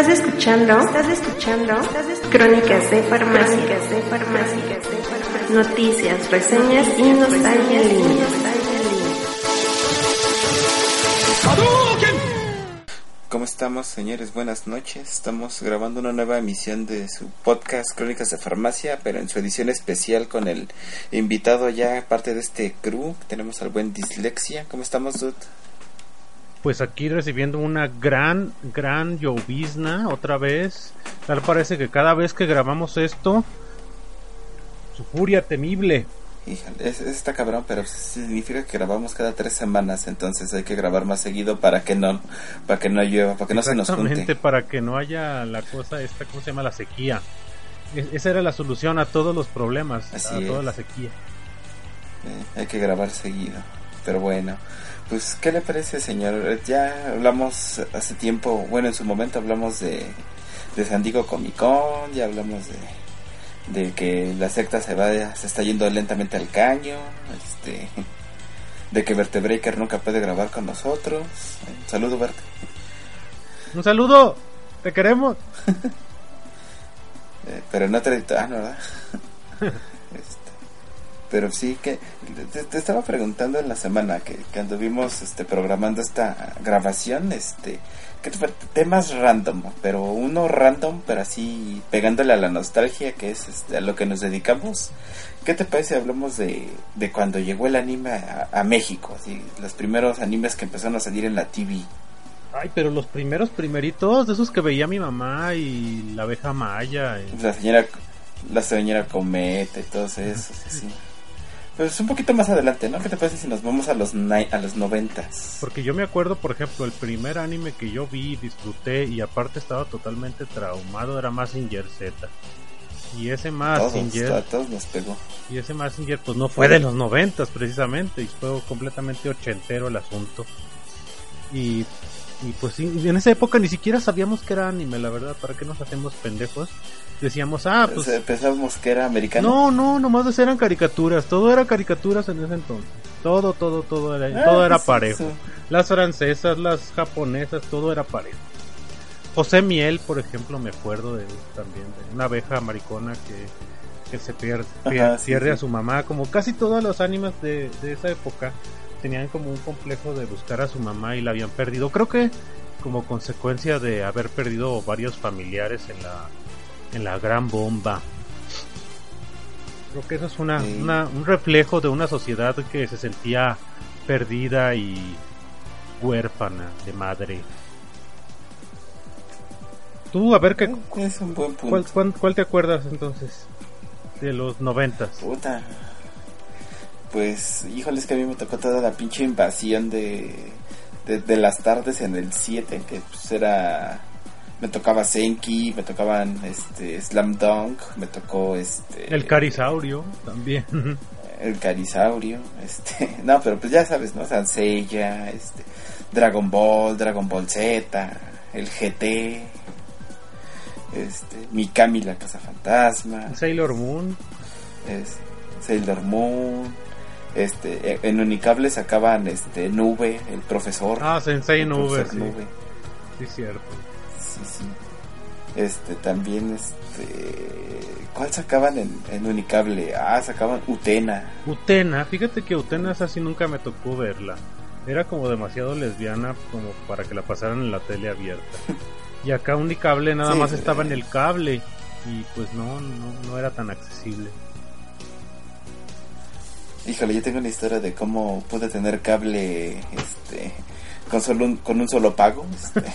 Estás escuchando, estás escuchando, crónicas de farmacias, de farmacias, de farmacias, noticias, reseñas y nostalgia línea. ¿Cómo estamos, señores? Buenas noches. Estamos grabando una nueva emisión de su podcast Crónicas de Farmacia, pero en su edición especial con el invitado ya parte de este crew. Tenemos al buen Dislexia. ¿Cómo estamos, dude? Pues aquí recibiendo una gran, gran llovizna otra vez. Tal parece que cada vez que grabamos esto, su furia temible. Híjole, es, está cabrón, pero significa que grabamos cada tres semanas, entonces hay que grabar más seguido para que no, para que no llueva, para que no se nos junte. Exactamente, para que no haya la cosa esta, ¿cómo se llama? La sequía. Es- esa era la solución a todos los problemas, Así a toda la sequía. Eh, hay que grabar seguido. Pero bueno, pues, ¿qué le parece, señor? Eh, Ya hablamos hace tiempo, bueno, en su momento hablamos de, de San Diego Comic Con, ya hablamos de, de que la secta se va, se está yendo lentamente al caño, este, de que Vertebreaker nunca puede grabar con nosotros. Eh, Saludo, Bert. Un saludo, te queremos. Eh, pero no te ah, no, ¿verdad? Pero sí que te, te estaba preguntando en la semana que, que anduvimos este programando esta grabación, este que temas random, pero uno random, pero así pegándole a la nostalgia que es este, a lo que nos dedicamos. ¿Qué te parece si hablamos de, de cuando llegó el anime a, a México? Así, los primeros animes que empezaron a salir en la TV. Ay, pero los primeros primeritos, de esos que veía mi mamá y la abeja maya. y- La señora, la señora Cometa y todos esos, así. Pues un poquito más adelante, ¿no? ¿Qué te parece si nos vamos a los a los noventas? Porque yo me acuerdo, por ejemplo, el primer anime que yo vi, disfruté y aparte estaba totalmente traumado era Mazinger Z. Y ese Todos, Mazinger, a todos nos pegó. y ese Mazinger pues no fue de los noventas precisamente, y fue completamente ochentero el asunto. Y, y pues en esa época ni siquiera sabíamos que era anime, la verdad, ¿para qué nos hacemos pendejos? Decíamos, ah, pues... Pues, Pensábamos que era americano. No, no, nomás eran caricaturas, todo era caricaturas en ese entonces. Todo, todo, todo era, Ah, todo era pues, parejo. eso. Las francesas, las japonesas, todo era parejo. José Miel, por ejemplo, me acuerdo de también de una abeja maricona que, que se pierde, Ajá, sí, pierde sí. a su mamá, como casi todos los animes de, de esa época tenían como un complejo de buscar a su mamá y la habían perdido. Creo que como consecuencia de haber perdido varios familiares en la en la gran bomba. Creo que eso es una, Sí. una- un reflejo de una sociedad que se sentía perdida y huérfana de madre. Tú, a ver, ¿qué, Es un buen punto. cuál, cuál- cuál te acuerdas entonces? De los noventas. Puta. Pues, híjole, es que a mí me tocó toda la pinche invasión de, de, de las tardes en el 7, que pues era... Me tocaba Senki, me tocaban este Slam Dunk, me tocó este... El Carisaurio también. el Carisaurio, este, no, pero pues ya sabes, ¿no? Sanseiya, este, Dragon Ball, Dragon Ball Z, el GT, este, Mikami la Casa Fantasma, Sailor Moon. es, Sailor Moon, este, e- en Unicable sacaban este Nube, el profesor. Ah, Sensei Nube, sí. Nube, Sí, cierto. sí, sí. Este, también, este, ¿cuál sacaban en, en Unicable? Ah, sacaban Utena. Utena, fíjate que Utena esa sí nunca me tocó verla. Era como demasiado lesbiana como para que la pasaran en la tele abierta. Y acá Unicable nada Sí, más eh. estaba en el cable. y pues no, no, no era tan accesible. Híjole, yo tengo una historia de cómo pude tener cable este con solo un, con un solo pago. Este.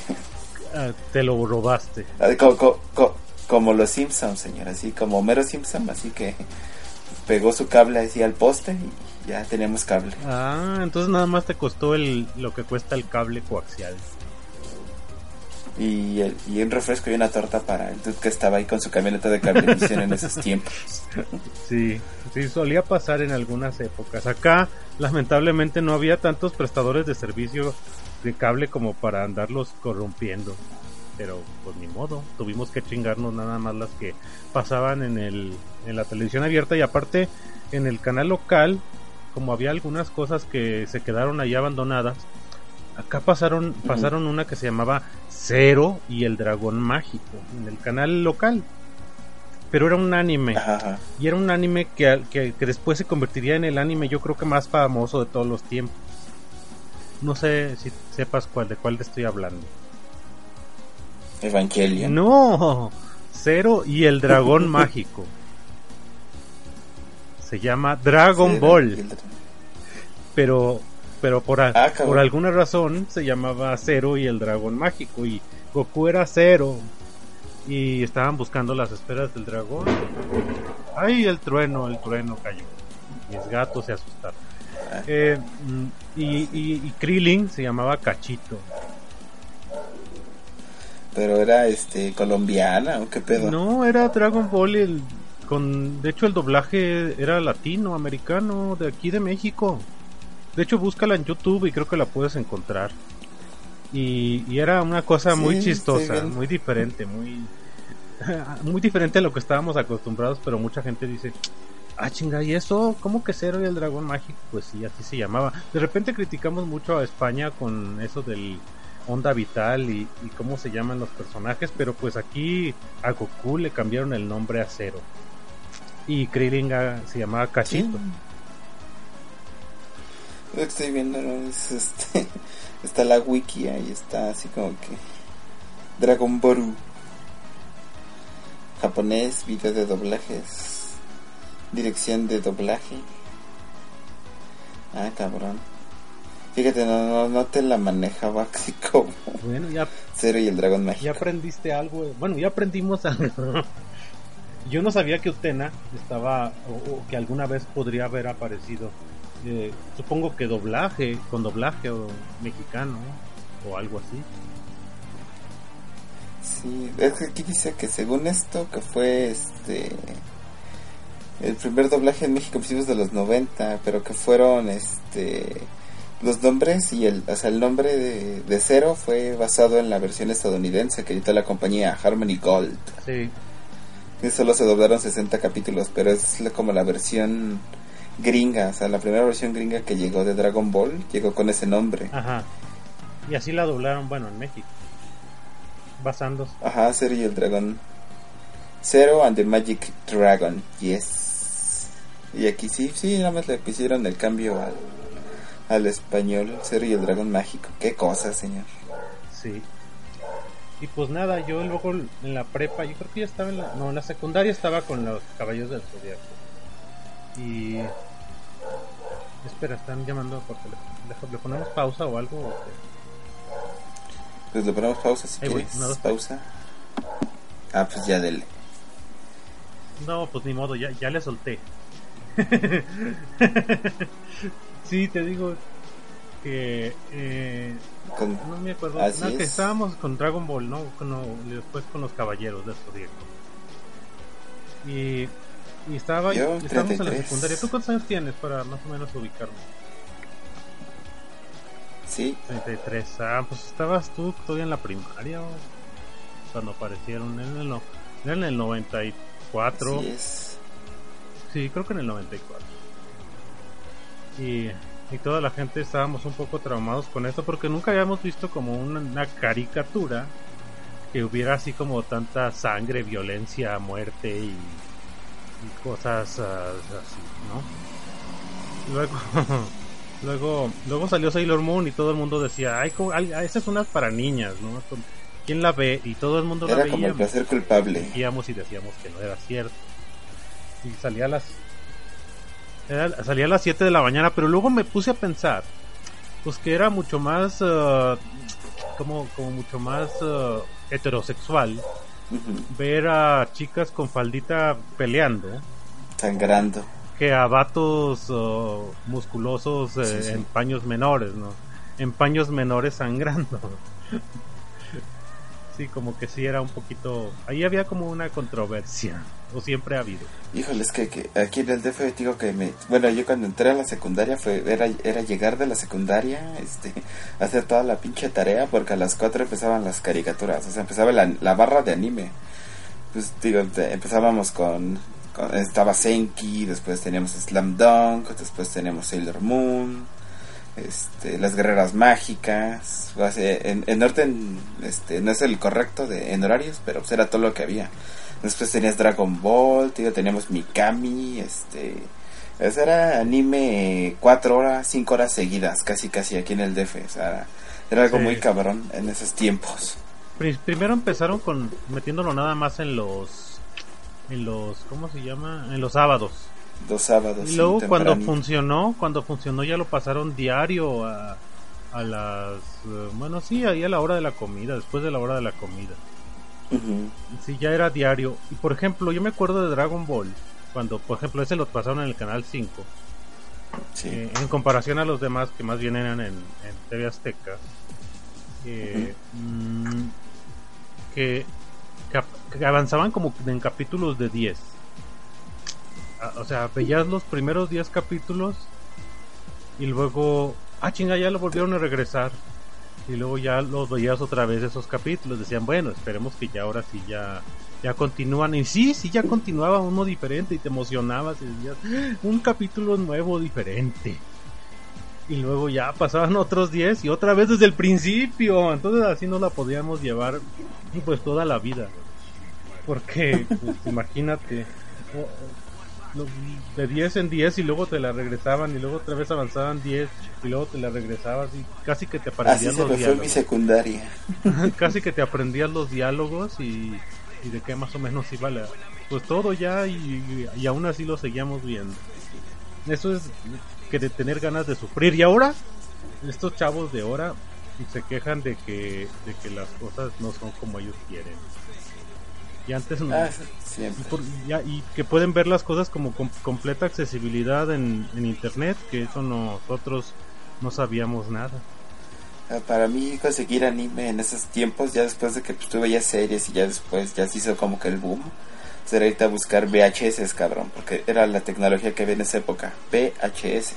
Ah, te lo robaste. Ah, co- co- co- como los Simpsons, señor, así como Homero Simpson, así que pegó su cable así al poste y ya teníamos cable. Ah, entonces nada más te costó el, lo que cuesta el cable coaxial. Y, el- y un refresco y una torta para el dude que estaba ahí con su camioneta de cablevisión en esos tiempos. Sí, sí, solía pasar en algunas épocas. Acá, lamentablemente, no había tantos prestadores de servicio de cable como para andarlos corrompiendo. Pero, pues ni modo, tuvimos que chingarnos nada más las que pasaban en, el, en la televisión abierta y aparte en el canal local, como había algunas cosas que se quedaron ahí abandonadas, acá pasaron, pasaron una que se llamaba Cero y el Dragón Mágico en el canal local. Pero era un anime. Ajá. Y era un anime que, que, que después se convertiría en el anime yo creo que más famoso de todos los tiempos. No sé si sepas cuál de cuál te estoy hablando. Evangelion. No, Cero y el dragón mágico. Se llama Dragon Ball, el- pero pero por, a- Ah, por alguna razón se llamaba Cero y el dragón mágico y Goku era Cero y estaban buscando las esferas del dragón. Ay, el trueno, el trueno cayó. Mis gatos se asustaron. Eh, mm, y, y, y Krillin se llamaba Cachito. Pero era este colombiana o qué pedo. No, era Dragon Ball. El, con, de hecho, el doblaje era latino, americano, de aquí de México. De hecho, búscala en YouTube y creo que la puedes encontrar. Y, y era una cosa Sí, muy chistosa, muy diferente, muy muy diferente a lo que estábamos acostumbrados, pero mucha gente dice, ah chinga, ¿y eso? ¿Cómo que Cero y el Dragón Mágico? Pues sí, así se llamaba. De repente criticamos mucho a España con eso del onda vital y, y cómo se llaman los personajes, pero pues aquí a Goku le cambiaron el nombre a Cero. Y Krillin ah, se llamaba Sí. Lo que estoy viendo ¿no? es este está la wiki y está así como que Dragon Boru japonés video de doblajes dirección de doblaje ah cabrón fíjate no, no, no te la manejaba así como Bueno, ya Cero y el dragón Ya mágico aprendiste algo. Bueno, ya aprendimos algo. Yo no sabía que Utena estaba, o, o que alguna vez podría haber aparecido. Eh, supongo que doblaje, con doblaje o mexicano o algo así. Sí, es que aquí dice que según esto que fue este el primer doblaje en México principios de los 90, pero que fueron este los nombres y el, o sea, el nombre de, de Cero fue basado en la versión estadounidense que editó la compañía Harmony Gold. Sí, Y solo se doblaron 60 capítulos, pero es como la versión gringa, o sea, la primera versión gringa que llegó de Dragon Ball llegó con ese nombre. ajá. Y así la doblaron, bueno, en México. Basándose. Ajá, Zero y el dragón. Zero and the Magic Dragon, yes. Y aquí sí, sí, nada más le pusieron el cambio al, al español, Zero y el dragón mágico. Qué cosa, señor. Sí. Y pues nada, yo luego en la prepa, yo creo que ya estaba en la, no, en la secundaria estaba con los caballos del zodiaco. Y espera, están llamando por teléfono. ¿Le, ponemos pausa o algo? Pues le ponemos pausa si Ahí voy, quieres. dos, pausa. Ah, pues ya dele. No, pues ni modo, ya, ya le solté. sí, te digo que eh, Con- no me acuerdo. No, que es. estábamos con Dragon Ball, ¿no? Con, no, después con los caballeros del Zodíaco. Y, y estaba Yo, y estábamos en la 33. secundaria. ¿Tú cuántos años tienes para más o menos ubicarme? Sí, 33. Ah, pues estabas tú todavía en la primaria o cuando aparecieron en el, no, era en el 94. así es. Sí, creo que en el 94. Y, y toda la gente estábamos un poco traumados con esto porque nunca habíamos visto como una, una caricatura que hubiera así como tanta sangre, violencia, muerte y, y cosas ah, así, ¿no? Luego, luego, luego salió Sailor Moon y todo el mundo decía, ay, ay, ay, esa es una para niñas, ¿no? ¿quién la ve? Y todo el mundo la Era veía. como el placer culpable. Íbamos y decíamos que no era cierto. Y salía a las era- salía a las 7 de la mañana, pero luego me puse a pensar pues que era mucho más eh, como como mucho más eh, heterosexual Ver a chicas con faldita peleando Sangrando. que a vatos musculosos eh, Sí, sí. en paños menores, ¿no? En paños menores sangrando. sí, como que sí era un poquito... Ahí había como una controversia, siempre ha habido. Híjole, es que, que aquí en el DF digo que me... Bueno, yo cuando entré a la secundaria fue era, era llegar de la secundaria, este, hacer toda la pinche tarea, porque a las 4 empezaban las caricaturas, o sea, empezaba la, la barra de anime. Pues digo, empezábamos con, Estaba Senki, después teníamos Slam Dunk, después teníamos Sailor Moon, este, las guerreras mágicas, en, en orden, este, no es el correcto de, en horarios, pero pues era todo lo que había. Después tenías Dragon Ball, tío, teníamos Mikami, este... Ese era anime cuatro horas, cinco horas seguidas, casi casi aquí en el DF. O sea, era, algo Sí. muy cabrón en esos tiempos. Pri- Primero empezaron con metiéndolo nada más en los... En los... ¿Cómo se llama? En los sábados. Dos sábados. Y luego cuando funcionó, cuando funcionó ya lo pasaron diario a, a las... eh, bueno, sí, ahí a la hora de la comida, después de la hora de la comida. Ujú. Sí, ya era diario. Y por ejemplo, yo me acuerdo de Dragon Ball, cuando por ejemplo ese lo pasaron en el canal 5, Sí. eh, en comparación a los demás que más bien eran en, en TV Azteca, eh, mm, que, que, que avanzaban como en capítulos de 10. Ah, O sea, veías los primeros 10 capítulos y luego, ah, chinga, ya lo volvieron a regresar. Y luego ya los veías otra vez esos capítulos. Decían, bueno, esperemos que ya ahora sí ya, ya continúan. Y sí, sí, ya continuaba uno diferente y te emocionabas y decías, "Ah, un capítulo nuevo diferente. Y luego ya pasaban otros 10 y otra vez desde el principio. Entonces así no la podíamos llevar pues toda la vida. Porque, pues, imagínate, de 10 en 10 y luego te la regresaban y luego otra vez avanzaban 10 y luego te la regresabas y casi que te Así aprendías se los me fue mi diálogos. secundaria. casi que te aprendías los diálogos y, y de qué más o menos iba la... Pues todo ya y, y aún así lo seguíamos viendo. Eso es que de tener ganas de sufrir. Y ahora, estos chavos de ahora se quejan de que, de que las cosas no son como ellos quieren. Y antes no. Ah, y, siempre. por- ya- y que pueden ver las cosas como con completa accesibilidad en, en internet, que eso nosotros no sabíamos nada. Ah, Para mí conseguir anime en esos tiempos, ya después de que pues, tuve ya series y ya después ya se hizo como que el boom, será irte a buscar VHS, cabrón, porque era la tecnología que había en esa época, VHS.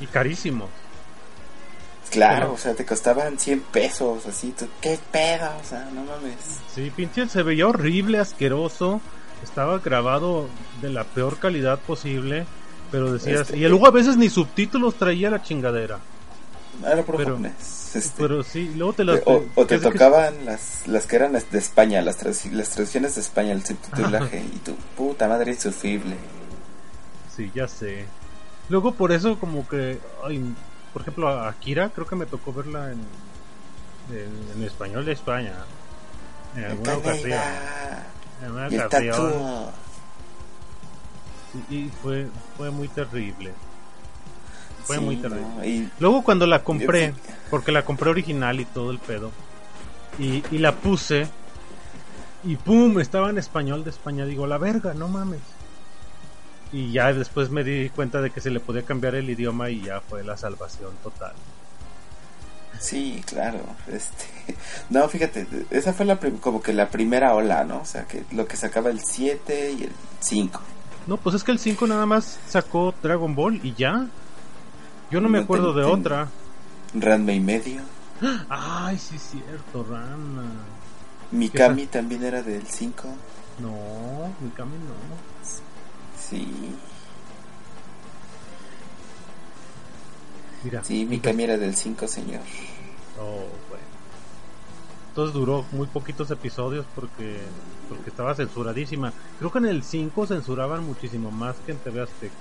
Y carísimo. Claro, Pero- o sea, te costaban 100 pesos, así, tú, ¿qué pedo? O sea, no mames. Sí, pinche, se veía horrible, asqueroso. Estaba grabado de la peor calidad posible. Pero decías, Este- y luego a veces ni subtítulos traía la chingadera. Era por Pero- este. Pero sí, luego te las. o, o te que- tocaban las, las que eran de España, las, las traducciones de España, el subtitulaje, y tu puta madre insufrible. Sí, ya sé. Luego por eso como que, ay, por ejemplo, a Akira creo que me tocó verla en, en, en español de España. En alguna ocasión. En el ocasión. Y, y fue, fue muy terrible. Fue Sí, muy terrible. no, y Luego cuando la compré, porque la compré original y todo el pedo, y, y la puse, y pum, estaba en español de España, digo, la verga, no mames. Y ya después me di cuenta de que se le podía cambiar el idioma y ya fue la salvación total. Sí, claro. Este, no, fíjate, esa fue la como que la primera ola, ¿no? O sea, que lo que sacaba el 7 y el 5. No, pues es que el 5 nada más sacó Dragon Ball y ya. Yo no me acuerdo ten- de ten- otra. Ranma y medio. Ay, sí es cierto, Rana. Mikami también era del 5. No, mi camino no. Sí, Mira. sí, Mikami era del 5, señor. Oh, bueno. Entonces duró muy poquitos episodios porque porque estaba censuradísima. Creo que en el 5 censuraban muchísimo más que en TV Azteca.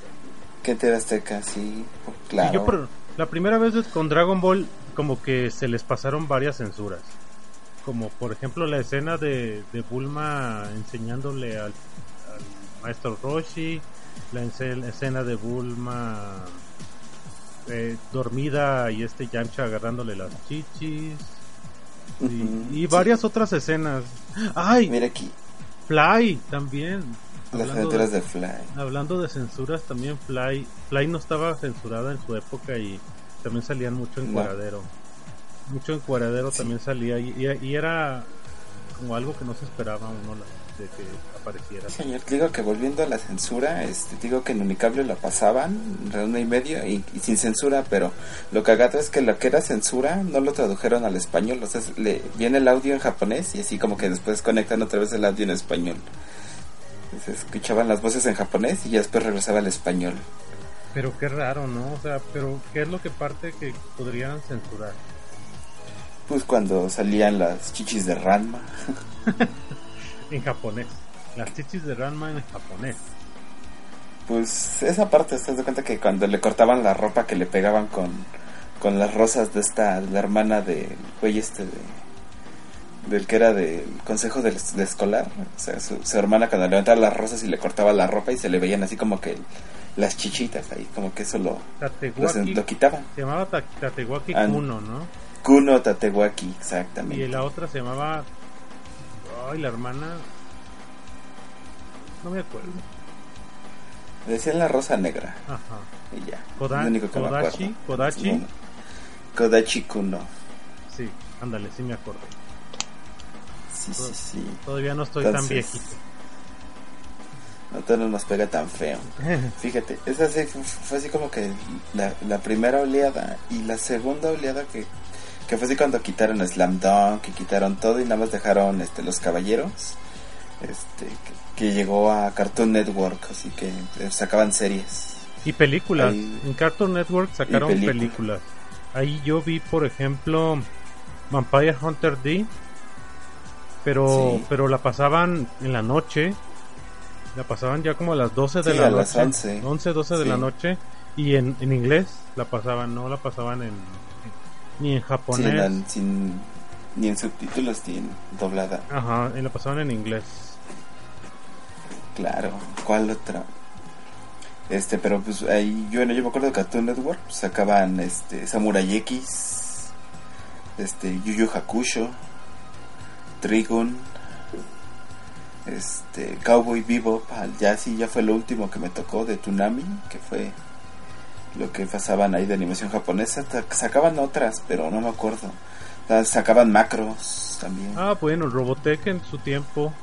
Que te Azteca, sí, Y claro. yo por- la primera vez con Dragon Ball como que se les pasaron varias censuras. como por ejemplo la escena de, de Bulma enseñándole al maestro Roshi, la escena de Bulma eh, dormida y este Yamcha agarrándole las chichis y, Ujú, y sí. varias otras escenas. ¡Ay! Mira aquí, Fly también. las Hablando aventuras de- de Fly. Hablando de censuras, también Fly. Fly no estaba censurada en su época y también salían mucho en No. cuadradero. Mucho en cuadradero Sí. también salía y, y- y era como algo que no se esperaba uno la- de que apareciera. Señor, te digo que volviendo a la censura, este, te digo que en Unicable la pasaban, en uno y medio, y, y sin censura, pero lo cagado es que lo que era censura no lo tradujeron al español, o sea, le, viene el audio en japonés y así como que después conectan otra vez el audio en español. Se escuchaban las voces en japonés y ya después regresaba al español. Pero qué raro, ¿no? O sea, pero ¿qué es lo que parte que podrían censurar? Pues cuando salían las chichis de Ranma. En japonés. Las chichis de Ranma en japonés. Pues esa parte, te das cuenta que cuando le cortaban la ropa que le pegaban con, con las rosas de esta, de la hermana del güey este de, del que era del consejo de escolar, o sea, su, su hermana cuando levantaba las rosas y le cortaba la ropa y se le veían así como que las chichitas ahí, como que eso lo, lo, quitaban. Se llamaba Ta- Tatewaki Ah, Kuno, ¿no? Kuno Tatewaki, Y exactamente. la otra se llamaba. Ay, la hermana. No me acuerdo. Decían la rosa negra Ajá. y ya. Koda- único que me Kodachi, acuerdo. Kodachi. Sí, Kodachi Kuno. Sí, ándale, sí me acuerdo. Sí, sí, sí. Todavía no estoy tan viejito. No te nos pega tan feo. Fíjate, esa sí fu- fue así como que la, la primera oleada y la segunda oleada que, que fue así cuando quitaron Slam Dunk, que quitaron todo y nada más dejaron este los caballeros, este que, que llegó a Cartoon Network, así que eh, sacaban series. Y películas. Ahí- En Cartoon Network sacaron película. películas. Ahí yo vi, por ejemplo, Vampire Hunter D. Pero, Sí. pero la pasaban en la noche. La pasaban ya como a las 12 de Sí, la a noche. las 11. 11, 12 de la noche. Y en, en inglés la pasaban, no la pasaban en. Ni en Sí, japonés. sin, ni en subtítulos ni en doblada. Ajá, y la pasaban en inglés. Claro, ¿cuál otra? Este, pero pues ahí yo, bueno, yo me acuerdo de Cartoon Network, pues, sacaban este Samurai X, este Yu Yu Hakusho, Trigun, este Cowboy Bebop, ya sí ya fue lo último que me tocó de Tsunami, que fue lo que pasaban ahí de animación japonesa, sacaban otras, pero no me acuerdo. Sacaban macros también. Ah, bueno, Robotech en su tiempo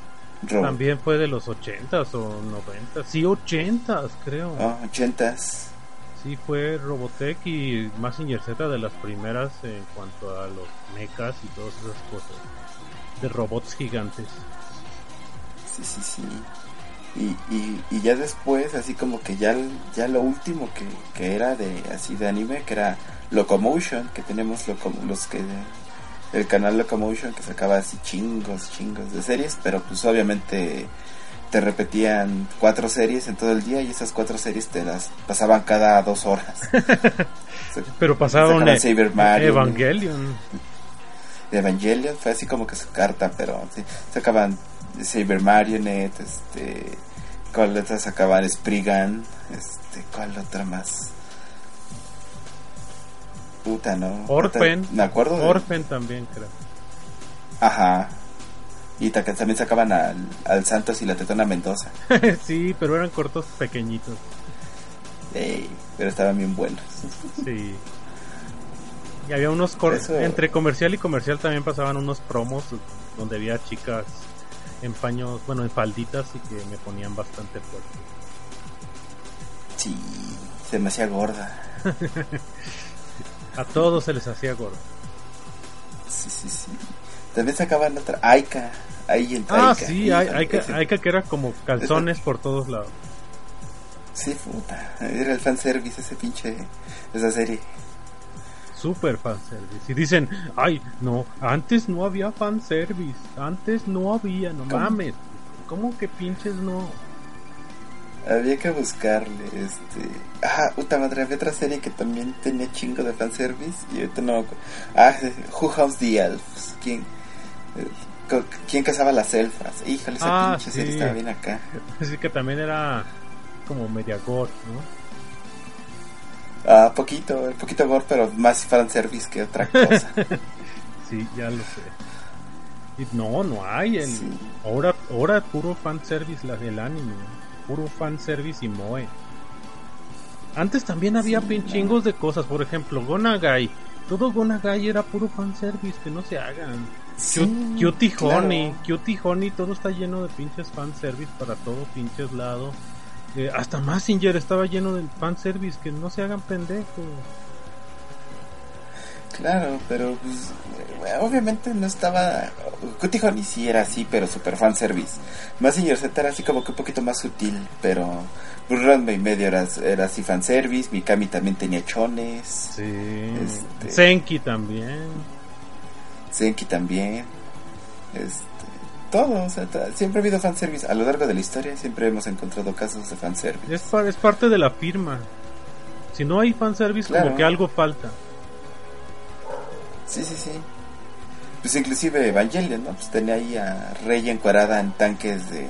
también fue de los 80s o 90s. Sí, 80s, creo. ah, ochentas. Sí, fue Robotech y Mazinger Z de las primeras en cuanto a los mechas y todas esas cosas. De robots gigantes. Sí, sí, sí. Y, y, y ya después, así como que ya, ya lo último que, que era de así de anime, que era Locomotion, que tenemos loco- los que el canal Locomotion que sacaba así chingos, chingos de series, pero pues obviamente te repetían cuatro series en todo el día y esas cuatro series te las pasaban cada dos horas. Se- Pero Mario, Evangelion. Evangelion fue así como que su carta, pero sí, sacaban Saber Marionette, este, ¿cuál otra sacaban? Spriggan, este, ¿cuál otra más? Puta, no. Orphan. Me acuerdo de... Orphan también, creo. Ajá. Y ta- también sacaban al, al Santos y la Tetona Mendoza. sí, pero eran cortos pequeñitos. Ey, pero estaban bien buenos. Sí. Y había unos cor- Eso- entre comercial y comercial también pasaban unos promos donde había chicas en paños, bueno, en falditas y que me ponían bastante fuerte. Sí, se me hacía gorda. A todos se les hacía gordo. Sí, sí, sí. También sacaban otra, Aika. Ahí en Ah, Aika. sí, hay que que era como calzones por todos lados. Sí, puta. Era el fanservice ese pinche. Esa serie. Super fanservice. Y dicen, ay, no, antes no había fanservice. Antes no había, no ¿Cómo? mames. ¿Cómo que pinches no? Había que buscarle, este... Ah, puta madre, había otra serie que también tenía chingo de fanservice y ahorita no. Ah, Who House the Elves. ¿Quién, eh, ¿Quién cazaba las elfas? Híjole, esa Ah, pinche serie estaba bien acá. Así que también era como media ¿no? Ah, poquito, poquito gore, pero más fanservice que otra cosa. Sí, ya lo sé. Y no, no hay. El, Sí. ahora, ahora puro fanservice la del anime. Puro fanservice y moe. Antes también había Sí, pinchingos de cosas. Por ejemplo, Gonagai. Todo Gonagai era puro fanservice. Que no se hagan. Sí, Cu- Cutie claro. Honey. Cutie Honey. Todo está lleno de pinches fanservice para todo pinches lado. Eh, hasta Massinger estaba lleno de fanservice. Que no se hagan pendejos. Claro, pero pues, eh, obviamente no estaba. Cutie Honey sí era así, pero super fanservice. Massinger Z era así como que un poquito más sutil, pero. Pues Ranma y medio era, era así fanservice. Mikami también tenía chones. Sí. Este- Senki también. Senki también. Este. Todo, o sea, siempre ha habido fanservice. A lo largo de la historia siempre hemos encontrado casos de fanservice. Es, es parte de la firma. Si no hay fanservice, Claro. como que algo falta. Sí, sí, sí. Pues inclusive Evangelion, ¿no? Pues tenía ahí a Rey encuadrada en tanques de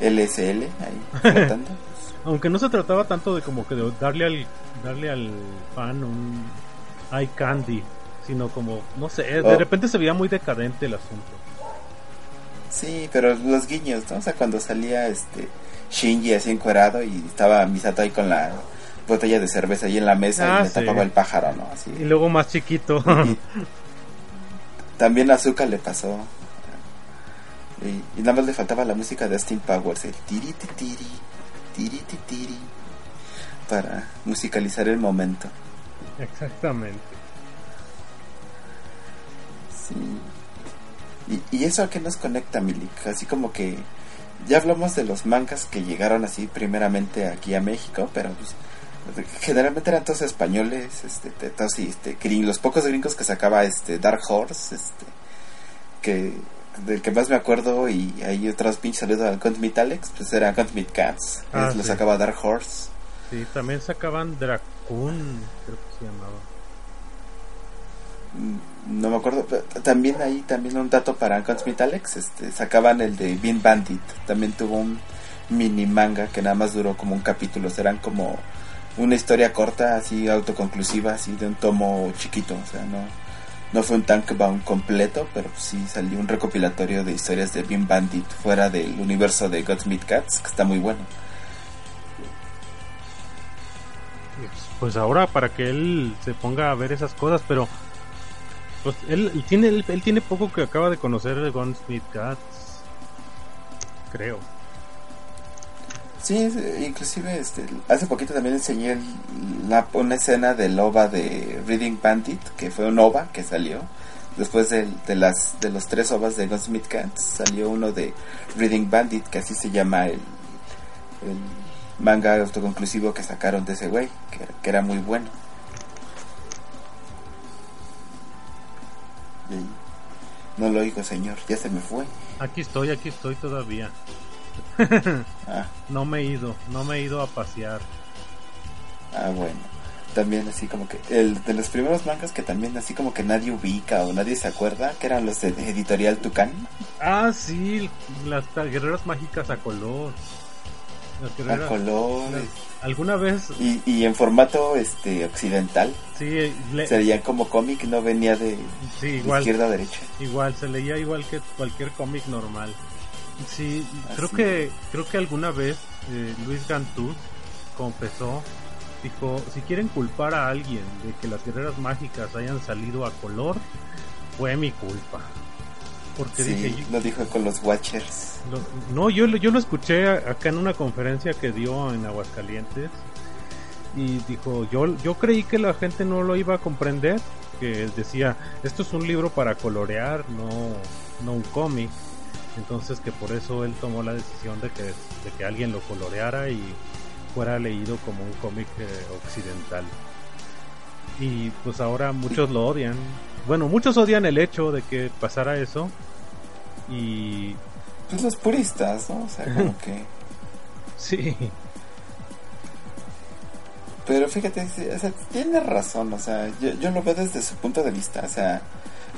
LSL ahí. Aunque no se trataba tanto de como que de darle al darle al fan un eye candy, sino como, no sé, de Oh. repente se veía muy decadente el asunto. Sí, pero los guiños, ¿no? O sea, cuando salía este Shinji así encuerado y estaba Misato ahí con la botella de cerveza ahí en la mesa Ah, y le sí. tapaba el pájaro, ¿no? Así. Y luego más chiquito. También a Azuka le pasó. Y, y nada más le faltaba la música de Austin Powers, el tiri ti, tiri, tiri ti, tiri, para musicalizar el momento. Exactamente. Sí. ¿Y, y eso a qué nos conecta, Milik? Así como que ya hablamos de los mangas que llegaron así primeramente aquí a México, pero pues generalmente eran todos españoles, este, todos y este, los pocos gringos que sacaba este Dark Horse, este, que del que más me acuerdo y hay otros pinches saludos al Count Meet Alex, pues era Count Meet Cats, Ah, lo sacaba Dark Horse. Sí, también sacaban Dracun, creo que se llamaba. Mm, No me acuerdo, también ahí también un dato para Meet Alex, este, sacaban el de Bean Bandit, también tuvo un mini manga que nada más duró como un capítulo, serán como una historia corta, así autoconclusiva, así de un tomo chiquito, o sea, no, no fue un tankbound completo, pero sí salió un recopilatorio de historias de Bean Bandit fuera del universo de Godsmith Cats, que está muy bueno. Pues ahora para que él se ponga a ver esas cosas, pero pues él, tiene él, él tiene poco que acaba de conocer de Gunsmith Cats. Creo. Sí, inclusive este, hace poquito también enseñé la, una escena del OVA de Reading Bandit, que fue un OVA que salió. Después de, las, de los tres OVAs de Gunsmith Cats, salió uno de Reading Bandit, que así se llama el, manga autoconclusivo que sacaron de ese güey, que era muy bueno. No lo oigo, señor, ya se me fue. Aquí estoy, aquí estoy todavía. Ah, No me he ido, no me he ido a pasear. Ah, bueno. También así como que el de los primeros mangas que también así como que nadie ubica o nadie se acuerda, que eran los de Editorial Tucán. Ah, sí, las guerreras mágicas a color. A guerreras. color las- alguna vez, y, y en formato este occidental. sí, le- Sería como cómic, no venía de, sí, de igual. izquierda a derecha. Igual, se leía igual que cualquier cómic normal. Sí, creo que creo que alguna vez eh, Luis Gantuz confesó, dijo, si quieren culpar a alguien de que las guerreras mágicas hayan salido a color, fue mi culpa. Porque dije, Sí, lo dijo con los Watchers. lo- no, yo, yo lo escuché acá en una conferencia que dio en Aguascalientes y dijo, yo, yo creí que la gente no lo iba a comprender, que decía, esto es un libro para colorear, no, no un cómic. Entonces que por eso él tomó la decisión de que, de que alguien lo coloreara y fuera leído como un cómic eh, occidental. Y pues ahora muchos lo odian. Bueno, muchos odian el hecho de que pasara eso. Y Pues los puristas, ¿no? O sea, como que... sí, Pero fíjate, o sea, tiene razón, o sea, yo, yo lo veo desde su punto de vista, o sea,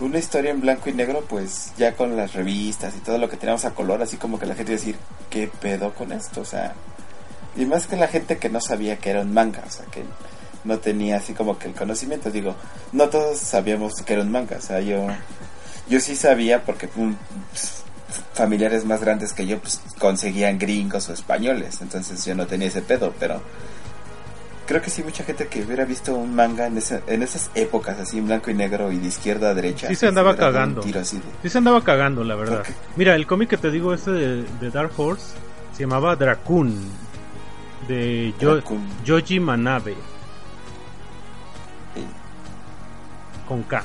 una historia en blanco y negro, pues ya con las revistas y todo lo que teníamos a color, así como que la gente iba a decir, ¿qué pedo con esto? O sea, y más que la gente que no sabía que era un manga, o sea, que no tenía así como que el conocimiento, digo, no todos sabíamos que era un manga, o sea, yo, yo sí sabía porque familiares más grandes que yo pues conseguían gringos o españoles, entonces yo no tenía ese pedo, pero creo que sí mucha gente que hubiera visto un manga en, en esas épocas así en blanco y negro y de izquierda a derecha. Sí se andaba cagando. Sí se andaba cagando, la verdad. Mira, el cómic que te digo este de, Dark Horse se llamaba Dracun de Yoji Manabe. Con K.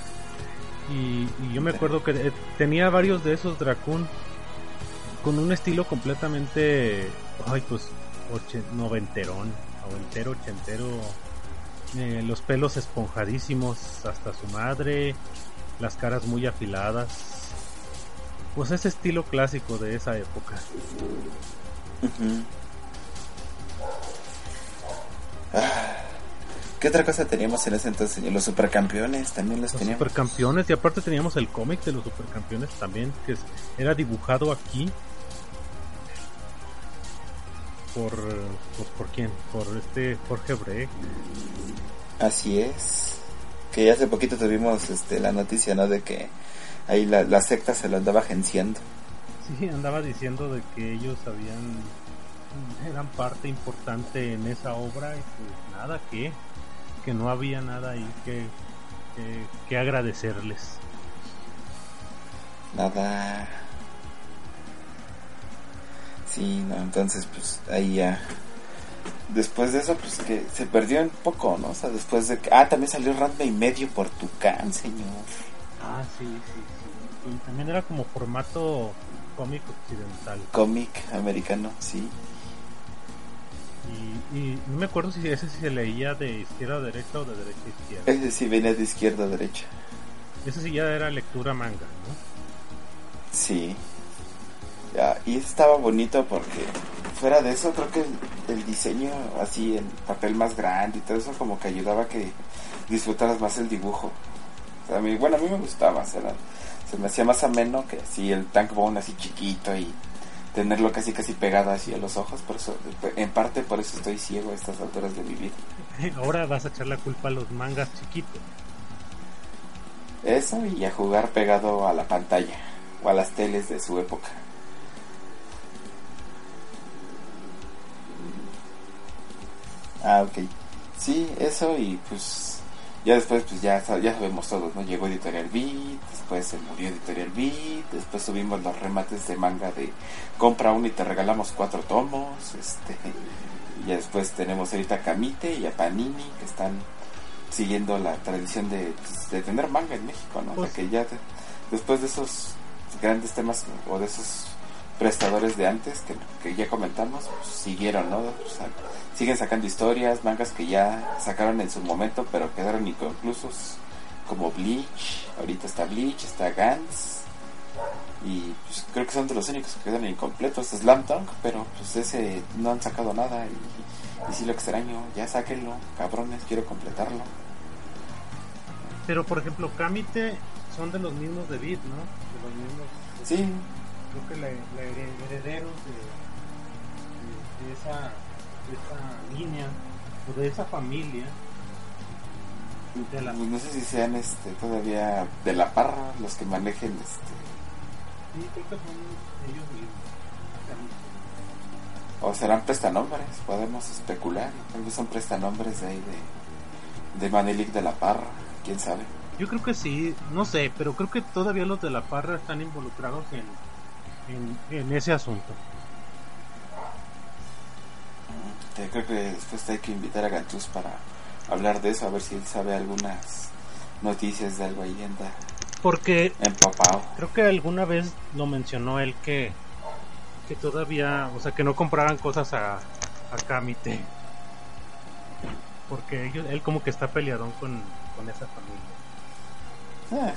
Y, yo me acuerdo que eh, tenía varios de esos Dracun con un estilo completamente, ay pues, noventerón noventero, ochentero, eh, los pelos esponjadísimos hasta su madre, las caras muy afiladas. Pues ese estilo clásico de esa época. ¿Qué otra cosa teníamos en ese entonces? Los supercampeones también los, teníamos. Los supercampeones y aparte teníamos el cómic de los supercampeones también, que era dibujado aquí por, pues, por quién, por este Jorge Brecht. Así es. Que ya hace poquito tuvimos este, la noticia, ¿no? De que ahí la, la secta se lo andaba agenciando. Sí, andaba diciendo de que ellos habían eran parte importante en esa obra y pues nada que que no había nada ahí que, que, que agradecerles. Nada Sí, no, entonces pues ahí ya. Después de eso, pues que se perdió un poco, ¿no? O sea, después de que. Ah, también salió Ranma y medio por Tucán, señor. Ah, sí, sí, sí. Y también era como formato cómic occidental. Cómic americano, sí. Y, y, no me acuerdo si ese se leía de izquierda a derecha o de derecha a izquierda. Ese sí venía de izquierda a derecha. Ese sí ya era lectura manga, ¿no? Sí y estaba bonito porque fuera de eso creo que el, diseño así en papel más grande y todo eso como que ayudaba a que disfrutaras más el dibujo. a mí, bueno, a mí me gustaba, se, me hacía más ameno que así el tank bone así chiquito y tenerlo casi casi pegado así a los ojos, por eso en parte por eso estoy ciego a estas alturas de mi vida. Ahora vas a echar la culpa a los mangas chiquitos. Eso y a jugar pegado a la pantalla o a las teles de su época. Ah, ok. Sí, eso y pues ya después pues ya, ya sabemos todos, ¿no? Llegó Editorial Beat, después se murió Editorial Beat, después subimos los remates de manga de compra uno y te regalamos cuatro tomos, este y ya después tenemos ahorita a Camite y a Panini que están siguiendo la tradición de, pues, de tener manga en México, ¿no? o sea pues que ya después de esos grandes temas o de esos prestadores de antes que, ya comentamos, pues, siguieron, ¿no? siguen sacando historias, mangas que ya sacaron en su momento, pero quedaron inconclusos, como Bleach, ahorita está Bleach, está Gans, y pues, creo que son de los únicos que quedan incompletos, Slam Dunk, pero pues ese no han sacado nada, y, y sí lo extraño, ya sáquenlo, cabrones, quiero completarlo. Pero por ejemplo, Kamite son de los mismos de Beat, ¿no? De los mismos. Sí, creo que la, herederos de, de, esa, esa línea o de esa familia pues no sé si sean este todavía de la parra los que manejen este sí creo que son ellos mismos. o serán prestanombres podemos especular tal vez son prestanombres de ahí de de Manelik de la Parra quién sabe. Yo creo que sí no sé pero creo que todavía los de la Parra están involucrados en en, ese asunto. creo que después hay que invitar a Gantus para hablar de eso, a ver si él sabe algunas noticias de algo ahí anda. Porque empapado. creo que alguna vez lo mencionó él que que todavía, o sea, que no compraran cosas a, a Kamite. Porque ellos, él como que está peleadón con, con esa familia. Ah,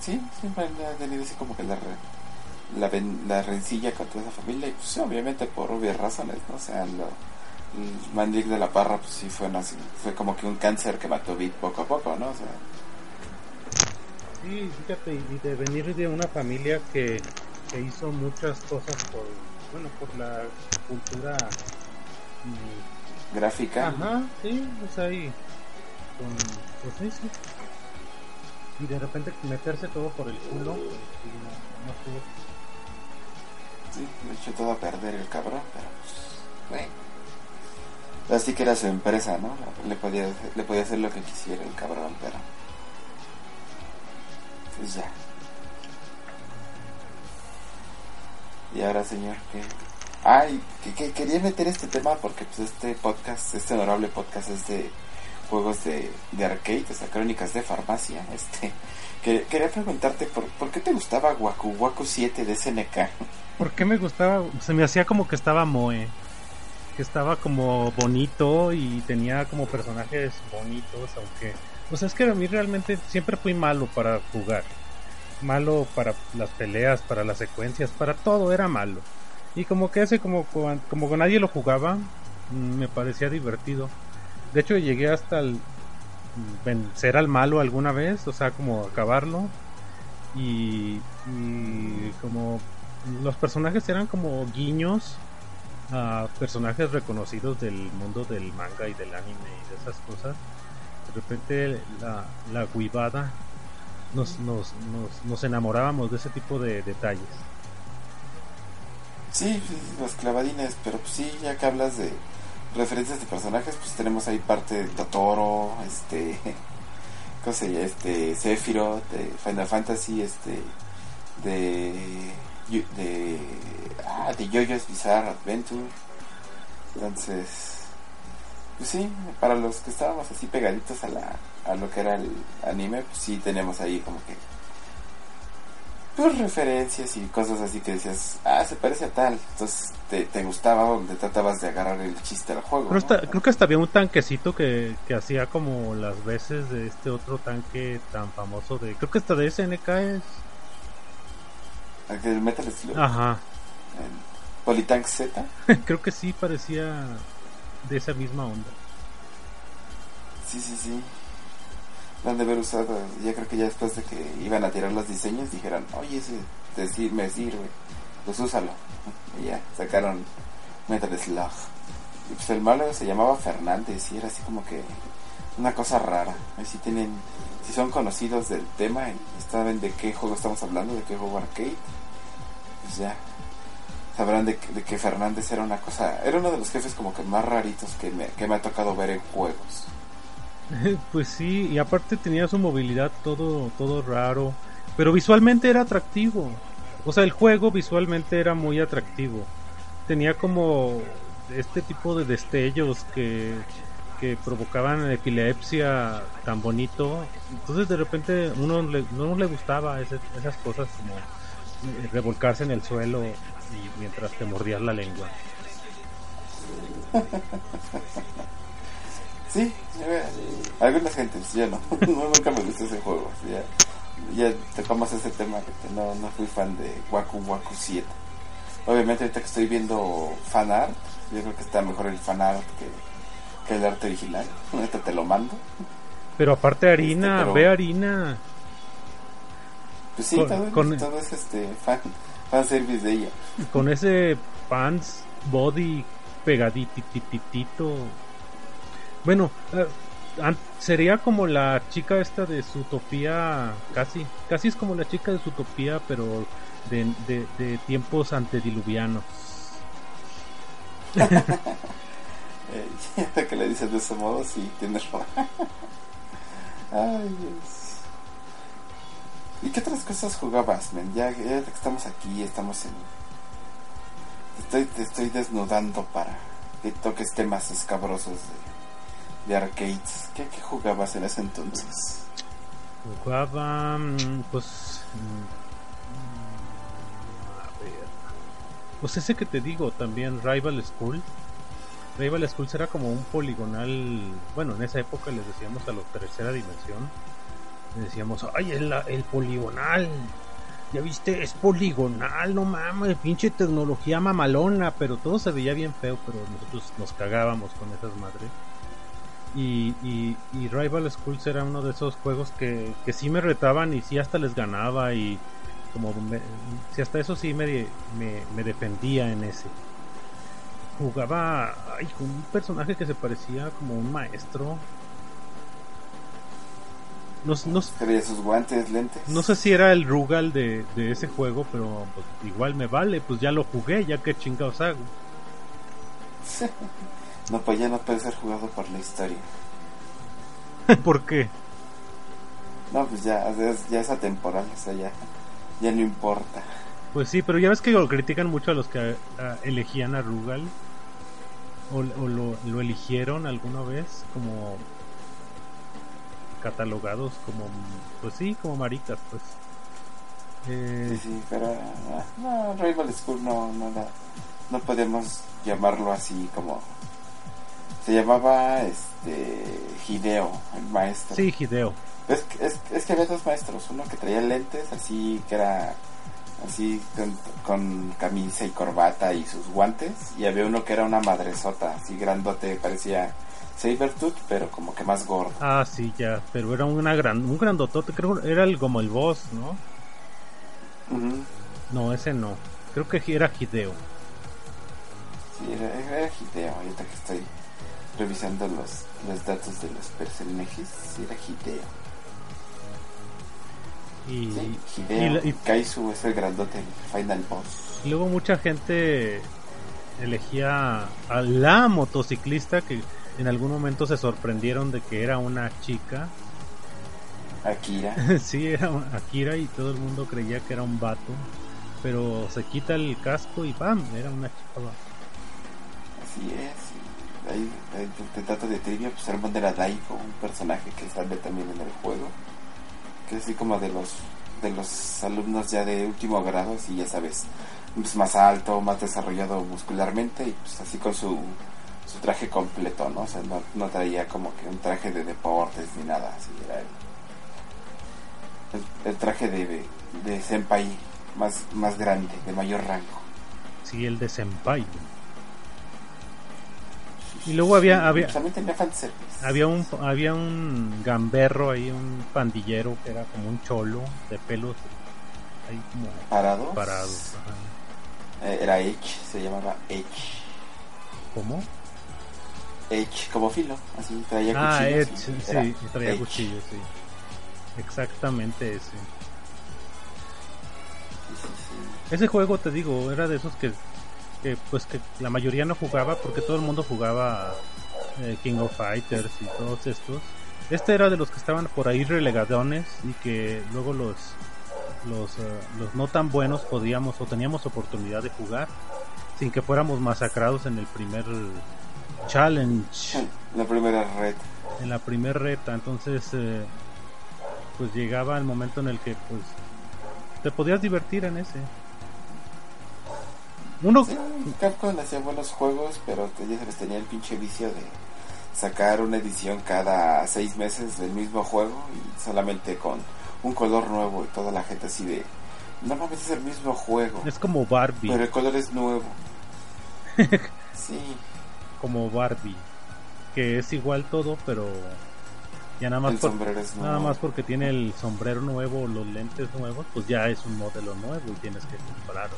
sí, siempre ha tenido así como que la, la, la rencilla con toda esa familia y pues obviamente por obvias razones, ¿no? O sea, lo, el Mandic de la Parra pues sí fue, fue como que un cáncer que mató Beat poco a poco, ¿no? O sea... Sí, fíjate, y de venir de una familia que, que hizo muchas cosas por, bueno, por la cultura mm, gráfica. Ajá, sí, pues ahí, con, pues sí, sí. Y de repente meterse todo por el culo, pues, no, no Sí, me echó todo a perder el cabrón, pero pues, bueno. Así que era su empresa, ¿no? Le podía, le podía hacer lo que quisiera el cabrón, pero pues ya. Y ahora, señor, que... Ay, que, quería meter este tema porque pues este podcast, este honorable podcast es de juegos de, de arcade, o sea, crónicas de farmacia. Este, que, quería preguntarte, ¿por, ¿por qué te gustaba Waku Waku 7 de SNK? ¿Por qué me gustaba? Se me hacía como que estaba Moe. Que estaba como bonito y tenía como personajes bonitos, aunque pues es que a mí realmente siempre fui malo para jugar. Malo para las peleas, para las secuencias, para todo era malo. Y como que ese, como, como nadie lo jugaba, mm, me parecía divertido. De hecho, llegué hasta el vencer al malo alguna vez, o sea, como acabarlo. Y, y como los personajes eran como guiños a personajes reconocidos del mundo del manga y del anime y de esas cosas de repente la, la guibada nos, nos, nos, enamorábamos de ese tipo de detalles. Sí, los clavadines, pero pues sí, ya que hablas de referencias de personajes, pues tenemos ahí parte de Totoro, este, ¿cómo se? Este, Sephiroth, de Final Fantasy, este, de, de, ah, de JoJo's Bizarre Adventure. Entonces, pues sí, para los que estábamos así pegaditos a, la, a lo que era el anime, pues sí tenemos ahí como que pues referencias y cosas así que decías, ah, se parece a tal, entonces te, te gustaba te tratabas de agarrar el chiste al juego. Creo, que hasta había un tanquecito que, que hacía como las veces de este otro tanque tan famoso de, creo que hasta de SNK es... El Metal Slug. Ajá. El Politank Z. creo que sí parecía de esa misma onda. Sí, sí, sí. De haber usado. Ya creo que ya después de que iban a tirar los diseños, dijeron, oye, ese decir, me sirve, pues úsalo. Y ya, sacaron Metal Slug. Y pues el malo se llamaba Fernández y era así como que una cosa rara. Si tienen, si son conocidos del tema y saben de qué juego estamos hablando, de qué juego arcade, pues ya, sabrán de, que Fernández era una cosa, era uno de los jefes como que más raritos que me, que me ha tocado ver en juegos. Pues sí, y aparte tenía su movilidad todo, todo raro, pero visualmente era atractivo. O sea, el juego visualmente era muy atractivo. Tenía como este tipo de destellos que, que provocaban epilepsia tan bonito. Entonces de repente uno le, no le gustaba esas cosas como eh, revolcarse en el suelo y mientras te mordías la lengua. Sí, algunas gentes, yo no, nunca me gustó ese juego. Ya, ya tocamos ese tema que no, no fui fan de Waku Waku 7. Obviamente ahorita que estoy viendo fan art, yo creo que está mejor el fan art que, el arte original. Ahorita te lo mando. Pero aparte harina, este, ve harina. Pues sí, todo, todo es este fan, fan service de ella. Con ese pants body pegadititito. Bueno, eh, sería como la chica esta de utopía casi, casi es como la chica de utopía pero de, de, tiempos antediluvianos. eh, que le dices de ese modo, sí, tienes. Ay. ¿Y qué otras cosas jugabas, men? Ya, que estamos aquí, estamos en... Estoy, te estoy desnudando para que toques temas escabrosos de, de arcades. ¿Qué, ¿Qué, jugabas en ese entonces? Jugaba, mm, pues... Mm, a ver... Pues ese que te digo, también Rival School. Rival School era como un poligonal... Bueno, en esa época les decíamos a la tercera dimensión decíamos, ay, el, el poligonal. Ya viste, es poligonal, no mames, pinche tecnología mamalona, pero todo se veía bien feo, pero nosotros nos cagábamos con esas madres. Y, y, y, Rival Schools era uno de esos juegos que, que sí me retaban y sí hasta les ganaba y como si hasta eso sí me, me, defendía en ese. Jugaba con un personaje que se parecía como un maestro. No, no, sus guantes, lentes. No sé si era el Rugal de, de ese juego, pero pues, igual me vale, pues ya lo jugué, ya que chingados hago. no, pues ya no puede ser jugado por la historia. ¿Por qué? No, pues ya, ya es atemporal, o sea, ya ya no importa. Pues sí, pero ya ves que lo critican mucho a los que elegían a Rugal. O, lo, lo, eligieron alguna vez como catalogados como, pues sí, como maricas, pues. Eh... Sí, sí, pero ah, no, Rival School no, no, no podemos llamarlo así como se llamaba este Hideo, el maestro. Sí, Hideo. Es, es, es que había dos maestros, uno que traía lentes, así que era así con, camisa y corbata y sus guantes, y había uno que era una madresota, así grandote, parecía Sabertooth, pero como que más gordo. Ah, sí, ya, pero era una gran, un grandotote, creo era el, como el boss, ¿no? No, ese no, creo que era Hideo. Sí, era, era Hideo, ahorita que estoy revisando los, los datos de los personajes, sí, era Hideo. Y, y, Kaizu es el grandote, final boss. Y luego mucha gente elegía a la motociclista que en algún momento se sorprendieron de que era una chica. Akira. sí, era Akira y todo el mundo creía que era un vato. Pero se quita el casco y ¡pam! Era una chica. Así es. Ahí, te trato de trivia, pues era de la Daigo, un personaje que sale también en el juego que es así como de los de los alumnos ya de último grado, así ya sabes, pues más alto, más desarrollado muscularmente y pues así con su, su traje completo, ¿no? O sea, no, traía como que un traje de deportes ni nada, así era el, el, traje de, de, senpai más, más grande, de mayor rango. Sí, el de senpai. Y luego había había había un había un gamberro ahí, un pandillero que era como un cholo de pelos ahí como parados. Parados. Eh, era Edge, se llamaba Edge. ¿Cómo? Edge como filo, así traía ah, Edge, sí, traía cuchillos, sí. Exactamente ese. Ese juego te digo, era de esos que que pues que la mayoría no jugaba porque todo el mundo jugaba eh, King of Fighters y todos estos. Este era de los que estaban por ahí relegadones y que luego los los, eh, los no tan buenos podíamos o teníamos oportunidad de jugar sin que fuéramos masacrados en el primer challenge. La primera reta. En la primera reta, entonces eh, pues llegaba el momento en el que pues te podías divertir en ese. Uno... Capcom hacía buenos juegos, pero ya se les tenía el pinche vicio de sacar una edición cada seis meses del mismo juego y solamente con un color nuevo y toda la gente así de... No mames, es el mismo juego. Es como Barbie. Pero el color es nuevo. sí. Como Barbie. Que es igual todo, pero ya nada más, nada más porque tiene el sombrero nuevo, los lentes nuevos, pues ya es un modelo nuevo y tienes que comprarlo.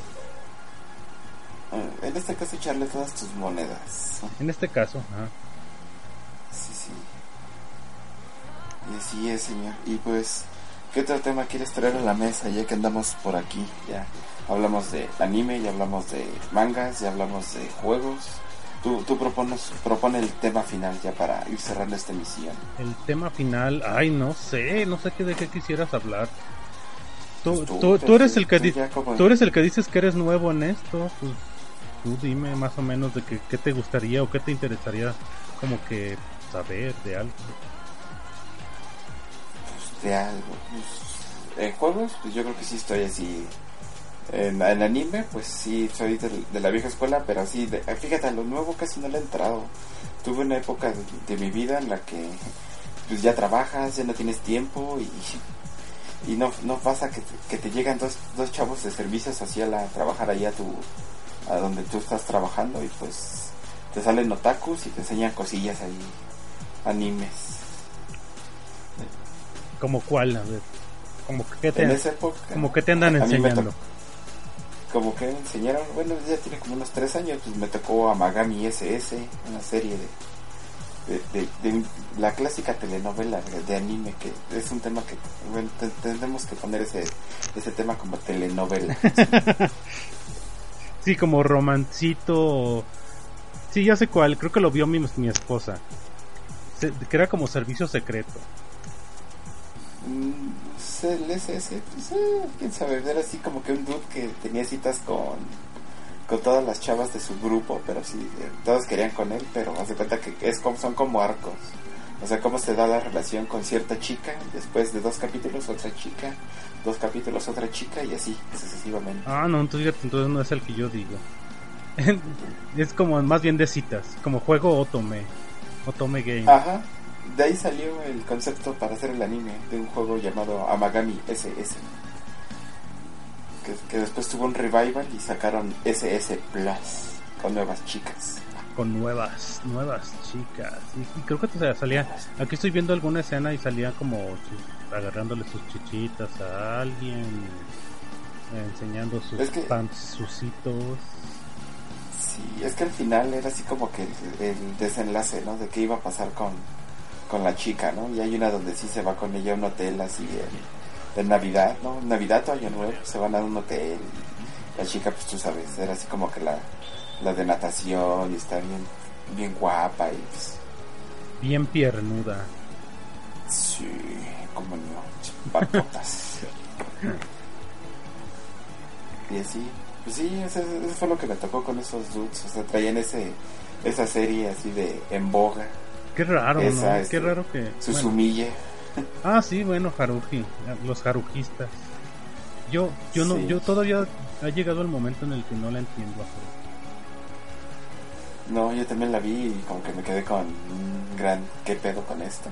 En este caso echarle todas tus monedas. En este caso, ajá. Sí, sí. Y así es, señor. Y pues, ¿qué otro tema quieres traer a la mesa ya que andamos por aquí? Ya hablamos de anime, ya hablamos de mangas, ya hablamos de juegos. Tú, tú propones, propone el tema final ya para ir cerrando esta emisión. El tema final, ay, no sé, no sé qué de qué quisieras hablar. Tú, pues tú, tú, eres el que tú eres el que dices que eres nuevo en esto, pues tú dime más o menos de qué te gustaría o qué te interesaría como que saber de algo. Pues de algo. Pues, en juegos, pues yo creo que sí estoy así. En, anime, pues sí, soy de, la vieja escuela, pero así, de, fíjate, a lo nuevo casi no le he entrado. Tuve una época de, mi vida en la que pues ya trabajas, ya no tienes tiempo y, y no, no pasa que, que te llegan dos, dos chavos de servicio social a trabajar ahí a tu, a donde tú estás trabajando y pues te salen otakus y te enseñan cosillas ahí animes. ¿Como cuál? A ver. ¿Como que te, En esa época. como que te andan a enseñando? como que me enseñaron, bueno, ya tiene como unos tres años, pues me tocó Amagami SS, una serie de, de, de- de un- la clásica telenovela de, anime, que es un tema que, bueno, te- tendremos que poner ese, ese tema como telenovela. Sí, como romancito. Sí, ya sé cuál. Creo que lo vio mi, mi esposa. Se- que era como servicio secreto. Mm, el SS, pues, eh, quién sabe, era así como que un dude que tenía citas con, con todas las chavas de su grupo, pero sí, eh, todos querían con él, pero hace cuenta que es como, son como arcos. O sea, cómo se da la relación con cierta chica, después de dos capítulos otra chica, dos capítulos otra chica y así sucesivamente. Ah, no, entonces, entonces no es el que yo digo. es como más bien de citas. Como juego Otome. Otome Game. Ajá, de ahí salió el concepto para hacer el anime de un juego llamado Amagami SS. Que, que después tuvo un revival y sacaron SS Plus con nuevas chicas. Con nuevas, nuevas chicas. Y, y creo que te salía. Aquí estoy viendo alguna escena y salía como agarrándole sus chichitas a alguien. enseñando sus Es que- pantsucitos. Sí, es que al final era así como que el, el desenlace, ¿no? De qué iba a pasar con, con la chica, ¿no? Y hay una donde sí se va con ella a un hotel así en Navidad, ¿no? Navidad o Año Nuevo, se van a un hotel y la chica, pues tú sabes, era así como que la, la de natación y está bien, bien guapa y pues, Bien piernuda. sí, como no, barcotas. y así, pues sí, eso, eso fue lo que me tocó con esos dudes, o sea, traían ese, esa serie así de en boga, Qué raro, Esa, ¿no? este, Qué raro que. bueno. Susumiye. Ah, sí, bueno, Haruji, los Harujistas. Yo, yo no, Sí. yo todavía ha llegado el momento en el que no la entiendo. a Haruhi. No, yo también la vi y como que me quedé con un gran qué pedo con esto.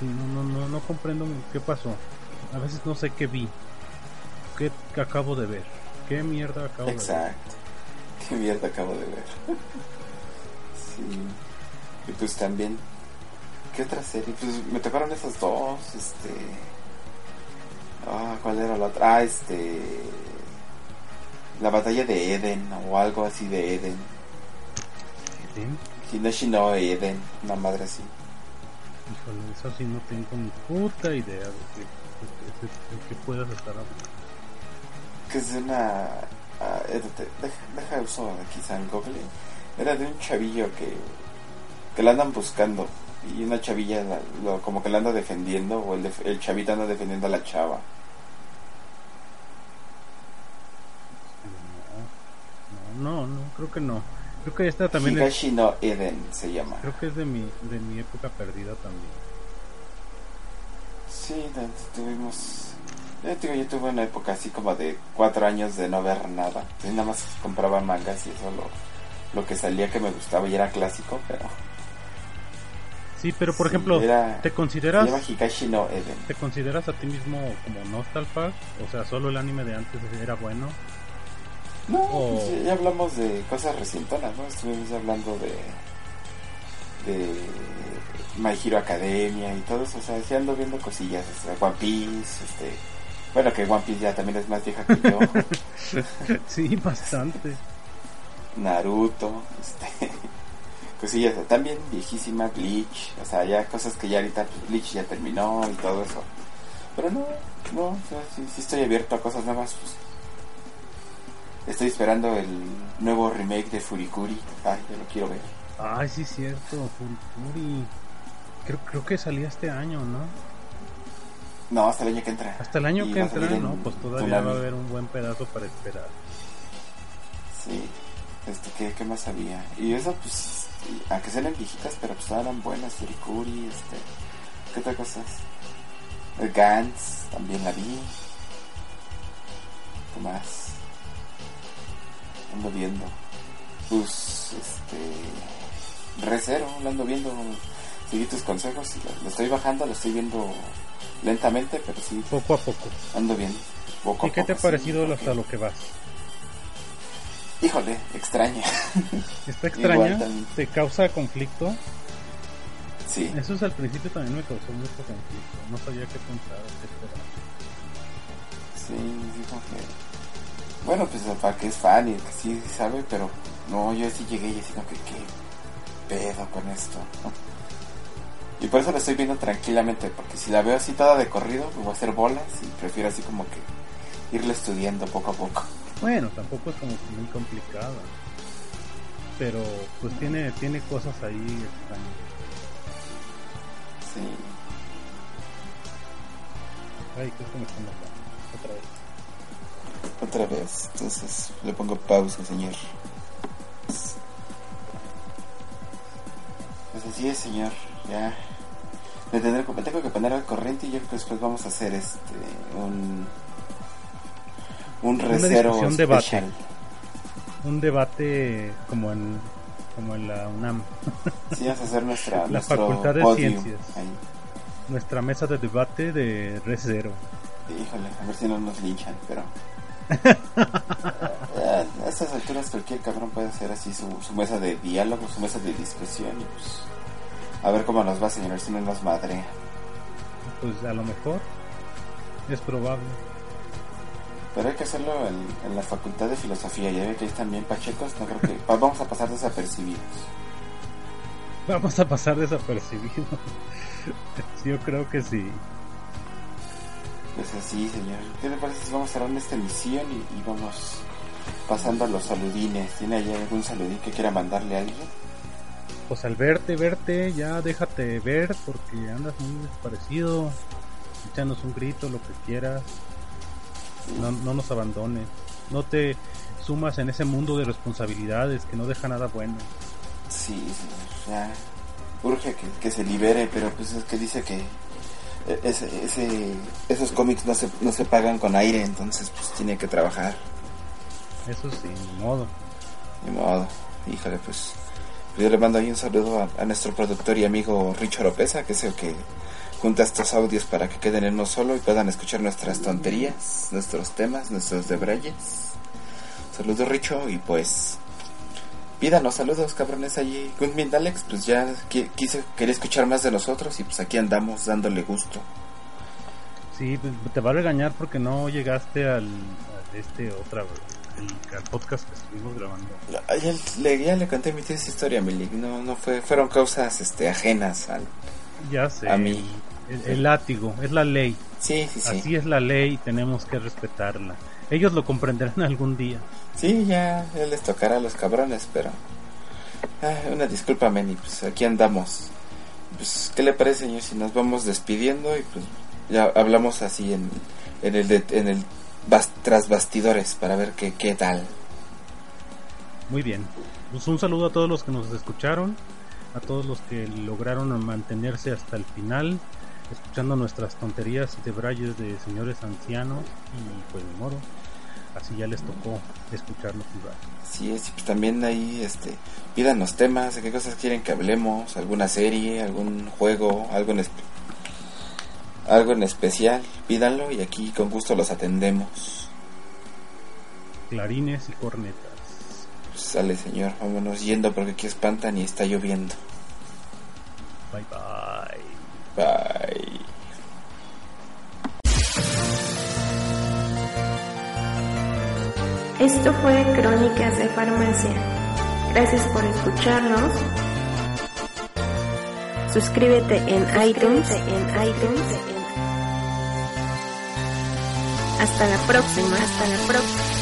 Sí, no, no, no, no comprendo qué pasó. A veces no sé qué vi, qué acabo de ver, qué mierda acabo de ver. Exacto. Qué mierda acabo de ver. sí. Y pues también, ¿qué otra serie? Pues me tocaron esas dos, este... Ah, ¿cuál era la otra? Ah, este... La batalla de Eden o algo así de Eden. ¿Sí? Hinoshi no Eden, una madre así. Híjole, eso sí no tengo ni puta idea de qué, de, de- de qué puedas estar hablando. que es de una ah, espérate, deja, deja uso aquí San Google era de un chavillo que que la andan buscando y una chavilla la- lo- como que la anda defendiendo o el, def- el chavito anda defendiendo a la chava No, no, no, creo que no. Creo que esta también es, no Eden se llama creo que es de mi, de mi época perdida también. sí tuvimos yo, digo, yo tuve una época así como de cuatro años de no ver nada Yo nada más compraba mangas y eso lo, lo que salía que me gustaba y era clásico pero Sí, pero por Sí, ejemplo, era- ¿te consideras no Eden te consideras a ti mismo como nostalfag? O sea, solo el anime de antes era bueno. No, O- pues ya, ya hablamos de cosas recientonas, ¿no? Estuvimos hablando de de My Hero Academia y todo eso, o sea, sí ando viendo cosillas, o sea, One Piece, este, bueno, que One Piece ya también es más vieja que yo, sí, bastante. Naruto, este, cosillas también viejísima, Bleach, o sea, ya cosas que ya ahorita pues, Bleach ya terminó y todo eso, pero no, no, o sea, sí, sí estoy abierto a cosas nuevas, pues. Estoy esperando el nuevo remake de Furikuri. Ay, ya lo quiero ver. Ay, sí, cierto, Furikuri. Creo, creo que salía este año, ¿no? No, hasta el año que entra. Hasta el año Y que entra, en ¿no? Pues todavía va a haber un buen pedazo para esperar. Sí. Este, ¿qué, qué más había? Y eso, pues, aunque sean viejitas, pero pues eran buenas. Furikuri, este. ¿Qué otra cosas? El Gantz, también la vi. ¿Qué más? Ando viendo. Pues, este. Recero, lo ando viendo. Seguí tus consejos. Lo, lo estoy bajando, lo estoy viendo lentamente, pero sí, Poco a poco. ando bien. Poco a ¿Y qué te ha sí, parecido hasta lo que vas? Híjole, extraña. ¿Está extraña? ¿Te causa conflicto? Sí. Eso es al principio también me causó mucho conflicto. No sabía qué pensar, qué esperar. Sí, dijo que. Bueno, pues para que es fan y que sí sabe, pero no, yo sí llegué y así como que, ¿qué pedo con esto? Y por eso lo estoy viendo tranquilamente, porque si la veo así toda de corrido, me voy a hacer bolas y prefiero así como que irle estudiando poco a poco. Bueno, tampoco es como que muy complicada. Pero pues tiene, tiene cosas ahí extrañas. Sí. Ay, ¿qué es que me están matando? Otra vez. Otra vez, entonces le pongo pausa, señor. Pues así es, señor. Ya. Me, tendré, tengo que poner al corriente y yo creo que después vamos a hacer este un un recero especial. debate. Un debate como en como en la UNAM. Sí, vamos a hacer nuestra La Facultad de Ciencias. ahí. Nuestra mesa de debate de Recero. Híjole, a ver si no nos linchan, pero a estas alturas cualquier cabrón puede hacer así su, su mesa de diálogo, su mesa de discusión y pues a ver cómo nos va, señor, si no nos madrea. Pues a lo mejor es probable. Pero hay que hacerlo en, en la facultad de filosofía, ya ve que ahí están bien pachecos, no creo que vamos a pasar desapercibidos. Vamos a pasar desapercibido. Yo creo que sí. Pues así, señor. ¿Qué le parece si vamos cerrando esta emisión y, y vamos pasando a los saludines? ¿Tiene ahí algún saludín que quiera mandarle a alguien? Pues al verte, verte, ya déjate ver porque andas muy desaparecido. Échanos un grito, lo que quieras. No, no nos abandones. No te sumas en ese mundo de responsabilidades que no deja nada bueno. Sí, señor, ya urge que, que se libere, pero pues es que dice que ese, ese, esos cómics no se, no se pagan con aire, entonces pues tiene que trabajar. Eso sí, ni modo. Ni modo, híjole, pues yo le mando ahí un saludo a, a nuestro productor y amigo Richo Lopeza, que es el que junta estos audios para que queden en uno solo y puedan escuchar nuestras tonterías, nuestros temas, nuestros debrayes. Saludos Richo y pues pídanos saludos cabrones allí. Gunmin Alex, pues ya qui- quise, quería escuchar más de nosotros y pues aquí andamos dándole gusto. Sí, pues, te va a regañar porque no llegaste al, este otra el- al podcast que estuvimos grabando. Ayer le, ya le conté mi esa historia, Mili. No, no fue, fueron causas este, ajenas al... Ya sé. A mí. El, el látigo, es la ley. Sí, sí, sí. Así es la ley y tenemos que respetarla. Ellos lo comprenderán algún día. Sí, ya, ya les tocará a los cabrones, pero... Ah, una disculpa, Meni, pues aquí andamos. Pues, ¿qué le parece, señor, si nos vamos despidiendo y pues ya hablamos así en, en el, de- en el bas- tras bastidores para ver qué, qué tal? Muy bien. Pues un saludo a todos los que nos escucharon, a todos los que lograron mantenerse hasta el final, escuchando nuestras tonterías y debrayes de señores ancianos y pues de modo. Así ya les tocó escucharnos jugar. Sí, es, pues también ahí, este, pídanos temas, de qué cosas quieren que hablemos, alguna serie, algún juego, algo en, algo en especial, pídanlo y aquí con gusto los atendemos. Clarines y cornetas. Pues sale señor, vámonos yendo porque aquí espantan y está lloviendo. Bye bye. Bye. Esto fue Crónicas de Farmacia. Gracias por escucharnos. Suscríbete en iTunes. En iTunes. Hasta la próxima. Hasta la próxima.